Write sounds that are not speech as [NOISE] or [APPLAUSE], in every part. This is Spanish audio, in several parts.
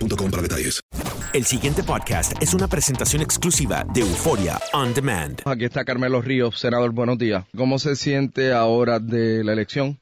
boostmobile.com para detalles. El siguiente podcast es una presentación exclusiva de Euforia On Demand. Aquí está Carmelo Ríos, senador, buenos días. ¿Cómo se siente ahora de la elección?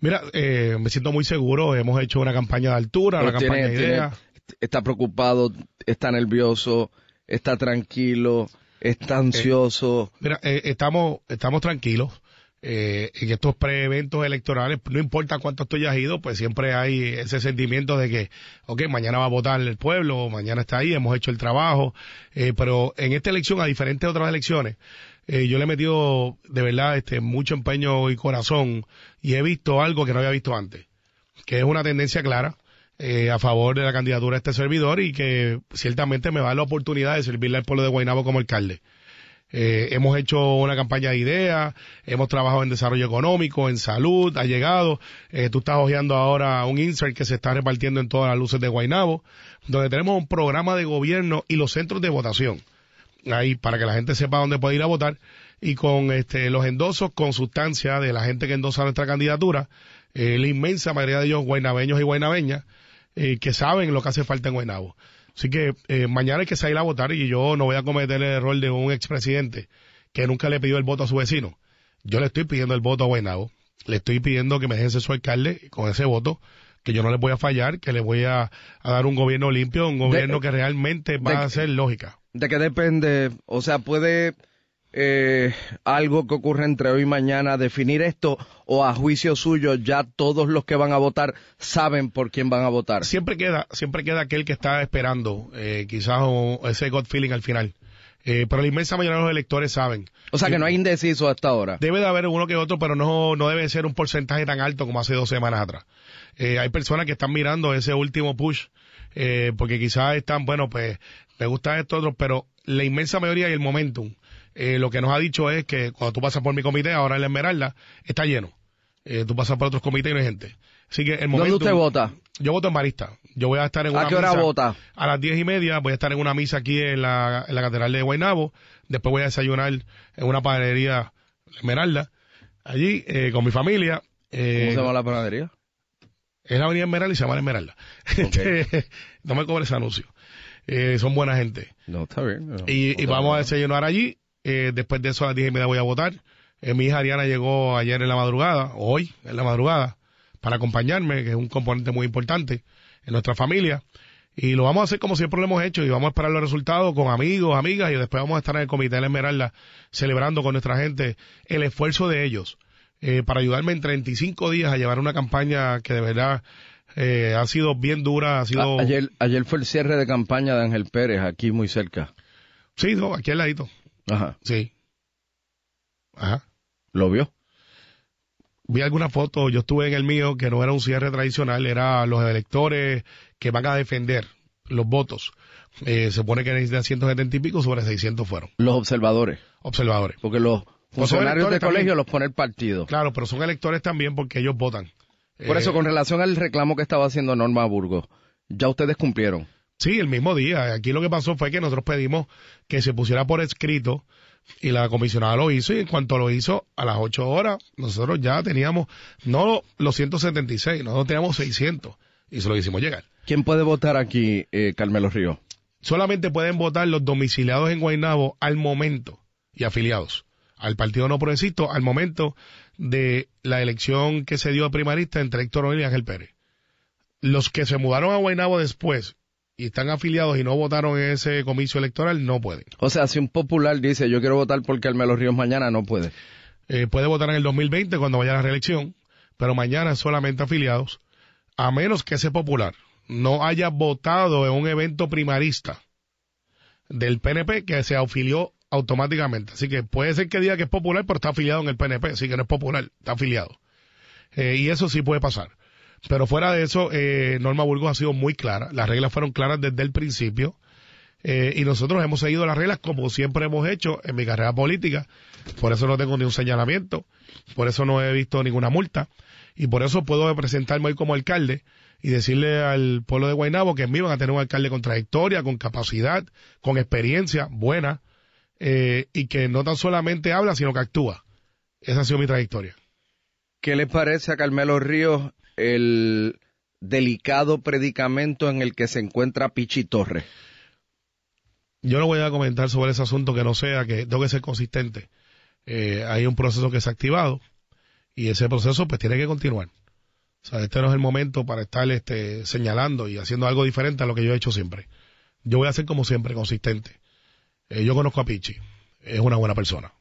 Mira, eh, me siento muy seguro. Hemos hecho una campaña de altura, una tiene- campaña de tiene- idea. está preocupado, está nervioso, está tranquilo, está ansioso. Mira, eh, estamos, estamos tranquilos. Eh, en estos pre-eventos electorales, no importa cuántos tú hayas ido, pues siempre hay ese sentimiento de que, ok, mañana va a votar el pueblo, mañana está ahí, hemos hecho el trabajo, eh, pero en esta elección, a diferentes otras elecciones, eh, yo le he metido de verdad este mucho empeño y corazón y he visto algo que no había visto antes, que es una tendencia clara eh, a favor de la candidatura de este servidor y que ciertamente me va a dar la oportunidad de servirle al pueblo de Guaynabo como alcalde. Eh, hemos hecho una campaña de ideas, hemos trabajado en desarrollo económico, en salud, ha llegado. Eh, tú estás hojeando ahora un insert que se está repartiendo en todas las luces de Guaynabo, donde tenemos un programa de gobierno y los centros de votación. Ahí, para que la gente sepa dónde puede ir a votar. Y con este, los endosos con sustancia de la gente que endosa nuestra candidatura, eh, la inmensa mayoría de ellos guaynabeños y guaynabeñas, eh, que saben lo que hace falta en Guaynabo. Así que eh, mañana hay que salir a votar y yo no voy a cometer el error de un expresidente que nunca le pidió el voto a su vecino. Yo le estoy pidiendo el voto a Guaynabo, le estoy pidiendo que me dejen ser su alcalde con ese voto que yo no le voy a fallar, que le voy a, a dar un gobierno limpio, un gobierno que realmente va de- a ser lógica. ¿De qué depende? O sea, ¿puede eh, algo que ocurre entre hoy y mañana definir esto o a juicio suyo ya todos los que van a votar saben por quién van a votar? Siempre queda, siempre queda aquel que está esperando, eh, quizás o- ese gut feeling al final. Eh, pero la inmensa mayoría de los electores saben. O sea, que no hay indeciso hasta ahora. Debe de haber uno que otro, pero no, no debe ser un porcentaje tan alto como hace dos semanas atrás. Eh, hay personas que están mirando ese último push, eh, porque quizás están, bueno, pues me gusta esto otro, pero la inmensa mayoría y el momentum, eh, lo que nos ha dicho es que cuando tú pasas por mi comité, ahora en la Esmeralda, está lleno. Eh, tú pasas por otros comités y no hay gente. Así que el ¿Dónde momentum... usted vota? Yo voto en Marista. Yo voy a estar en ¿A una qué hora misa vota? A las diez y media voy a estar en una misa aquí en la, en la Catedral de Guaynabo. Después voy a desayunar en una panadería Esmeralda. Allí, eh, con mi familia. Eh, ¿Cómo se llama la panadería? Es la avenida Esmeralda y se llama La Esmeralda. [LAUGHS] Este, no me cobres ese anuncio. Eh, son buena gente. No, está bien. no. Y, vamos a desayunar allí. Eh, después de eso a las diez y media voy a votar. Eh, mi hija Ariana llegó ayer en la madrugada, hoy en la madrugada, para acompañarme, que es un componente muy importante en nuestra familia. Y lo vamos a hacer como siempre lo hemos hecho y vamos a esperar los resultados con amigos, amigas y después vamos a estar en el Comité de la Esmeralda celebrando con nuestra gente el esfuerzo de ellos eh, para ayudarme en 35 días a llevar una campaña que de verdad eh, ha sido bien dura, ha sido... A- ayer, ayer fue el cierre de campaña de Ángel Pérez, aquí muy cerca. Sí, no, aquí al ladito. Ajá. Sí. Ajá. ¿Lo vio? vi alguna foto, yo estuve en el mío, que no era un cierre tradicional, era los electores que van a defender los votos. Eh, se supone que necesitan 170 y pico, sobre 600 fueron. Los observadores. Observadores. Porque los Pues funcionarios de electores colegio también. los pone el partido. Claro, pero son electores también porque ellos votan. Por Eh, eso, con relación al reclamo que estaba haciendo Norma Burgos, ya ustedes cumplieron. Sí, el mismo día. Aquí lo que pasó fue que nosotros pedimos que se pusiera por escrito y la comisionada lo hizo y en cuanto lo hizo, a las 8 horas, nosotros ya teníamos, no los 176, nosotros teníamos 600 y se lo hicimos llegar. ¿Quién puede votar aquí, eh, Carmelo Ríos? Solamente pueden votar los domiciliados en Guaynabo al momento y afiliados al Partido No Progresista al momento de la elección que se dio a primarista entre Héctor O'Neill y Ángel Pérez. Los que se mudaron a Guaynabo después y están afiliados y no votaron en ese comicio electoral no pueden. O sea, si un popular dice yo quiero votar por Carmelo Ríos mañana, no puede. Eh, puede votar en el 2020 cuando vaya a la reelección, pero mañana solamente afiliados, a menos que ese popular no haya votado en un evento primarista del PNP que se afilió automáticamente. Así que puede ser que diga que es popular, pero está afiliado en el PNP, así que no es popular, está afiliado. Eh, y eso sí puede pasar. Pero fuera de eso, eh, Norma Burgos ha sido muy clara, las reglas fueron claras desde el principio. Eh, y nosotros hemos seguido las reglas como siempre hemos hecho en mi carrera política. Por eso no tengo ni un señalamiento, por eso no he visto ninguna multa y por eso puedo presentarme hoy como alcalde y decirle al pueblo de Guaynabo que en mí van a tener un alcalde con trayectoria, con capacidad, con experiencia buena eh, y que no tan solamente habla, sino que actúa. Esa ha sido mi trayectoria. ¿Qué le parece a Carmelo Ríos el delicado predicamento en el que se encuentra Pichi Torres? Yo no voy a comentar sobre ese asunto que no sea, que tengo que ser consistente. Eh, hay un proceso que se ha activado y ese proceso pues tiene que continuar. O sea, este no es el momento para estar este, señalando y haciendo algo diferente a lo que yo he hecho siempre. Yo voy a ser como siempre, consistente. Eh, yo conozco a Pichi, es una buena persona.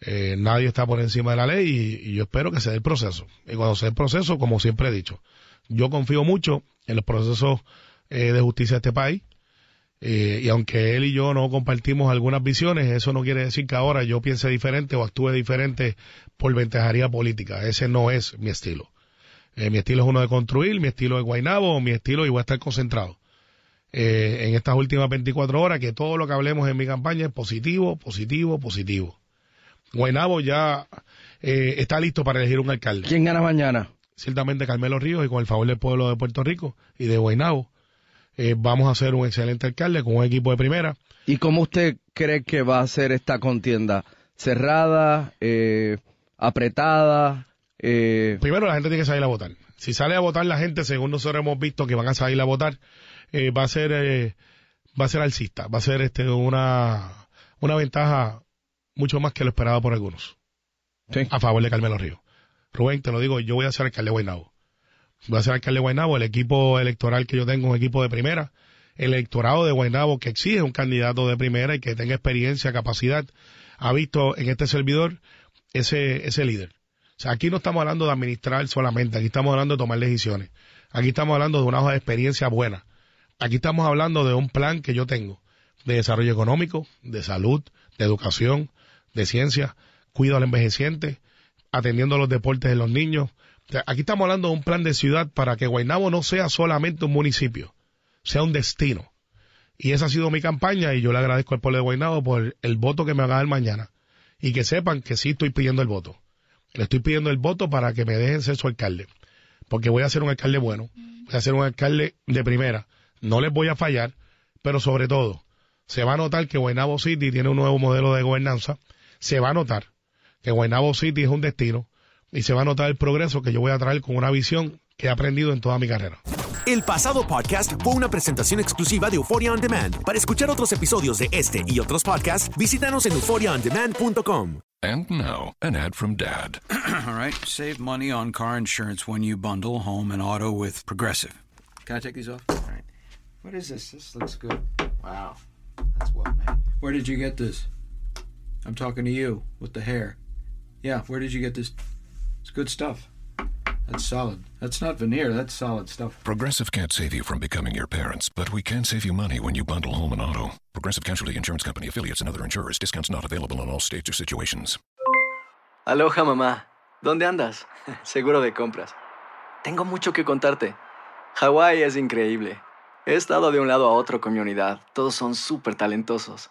Eh, nadie está por encima de la ley y, yo espero que se el proceso. Y cuando se el proceso, como siempre he dicho, yo confío mucho en los procesos eh, de justicia de este país. Eh, y aunque él y yo no compartimos algunas visiones, eso no quiere decir que ahora yo piense diferente o actúe diferente por ventajaría política. Ese no es mi estilo. Eh, mi estilo es uno de construir, mi estilo es Guainabo, mi estilo y voy a estar concentrado. Eh, en estas últimas 24 horas, que todo lo que hablemos en mi campaña es positivo, positivo, positivo. Guainabo ya eh, está listo para elegir un alcalde. ¿Quién gana mañana? Ciertamente Carmelo Ríos y con el favor del pueblo de Puerto Rico y de Guainabo eh, vamos a hacer un excelente alcalde con un equipo de primera. ¿Y cómo usted cree que va a ser esta contienda? ¿Cerrada? Eh, ¿Apretada? Primero la gente tiene que salir a votar. Si sale a votar la gente, según nosotros hemos visto que van a salir a votar, va a ser eh, va a ser alcista, va a ser este una una ventaja mucho más que lo esperado por algunos sí. a favor de Carmelo Ríos. Rubén, te lo digo, yo voy a ser alcalde de Guaynabo. Voy a ser alcalde de Guaynabo, el equipo electoral que yo tengo es un equipo de primera. El electorado de Guaynabo que exige un candidato de primera y que tenga experiencia, capacidad, ha visto en este servidor ese, ese líder. O sea, aquí no estamos hablando de administrar solamente, aquí estamos hablando de tomar decisiones. Aquí estamos hablando de una hoja de experiencia buena. Aquí estamos hablando de un plan que yo tengo de desarrollo económico, de salud, de educación, de ciencia, cuido al envejeciente, atendiendo los deportes de los niños. Aquí estamos hablando de un plan de ciudad para que Guaynabo no sea solamente un municipio, sea un destino. Y esa ha sido mi campaña y yo le agradezco al pueblo de Guaynabo por el voto que me van a dar mañana. Y que sepan que sí estoy pidiendo el voto. Le estoy pidiendo el voto para que me dejen ser su alcalde. Porque voy a ser un alcalde bueno. Voy a ser un alcalde de primera. No les voy a fallar, pero sobre todo, se va a notar que Guaynabo City tiene un nuevo modelo de gobernanza. Se va a notar que Guaynabo City es un destino y se va a notar el progreso que yo voy a traer con una visión que he aprendido en toda mi carrera. El pasado podcast fue una presentación exclusiva de Euphoria On Demand. Para escuchar otros episodios de este y otros podcasts, visítanos en euphoriaondemand.com. And now, an ad from Dad. [CLEARS THROAT] All right, save money on car insurance when you bundle home and auto with Progressive. Can I take these off? All right. What is this? This looks good. Wow. That's well made. Where did you get this? I'm talking to you with the hair. Yeah, where did you get this? It's good stuff. That's solid. That's not veneer, that's solid stuff. Progressive can't save you from becoming your parents, but we can save you money when you bundle home and auto. Progressive Casualty Insurance Company affiliates and other insurers. Discounts not available in all states or situations. Aloha mamá, ¿dónde andas? [LAUGHS] Seguro de compras. Tengo mucho que contarte. Hawái es increíble. He estado de un lado a otro con mi unidad. Todos son súper talentosos.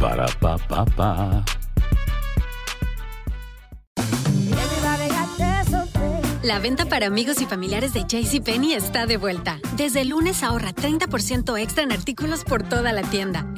Para, pa, pa, pa. La venta para amigos y familiares de JCPenney está de vuelta. Desde lunes ahorra 30% extra en artículos por toda la tienda.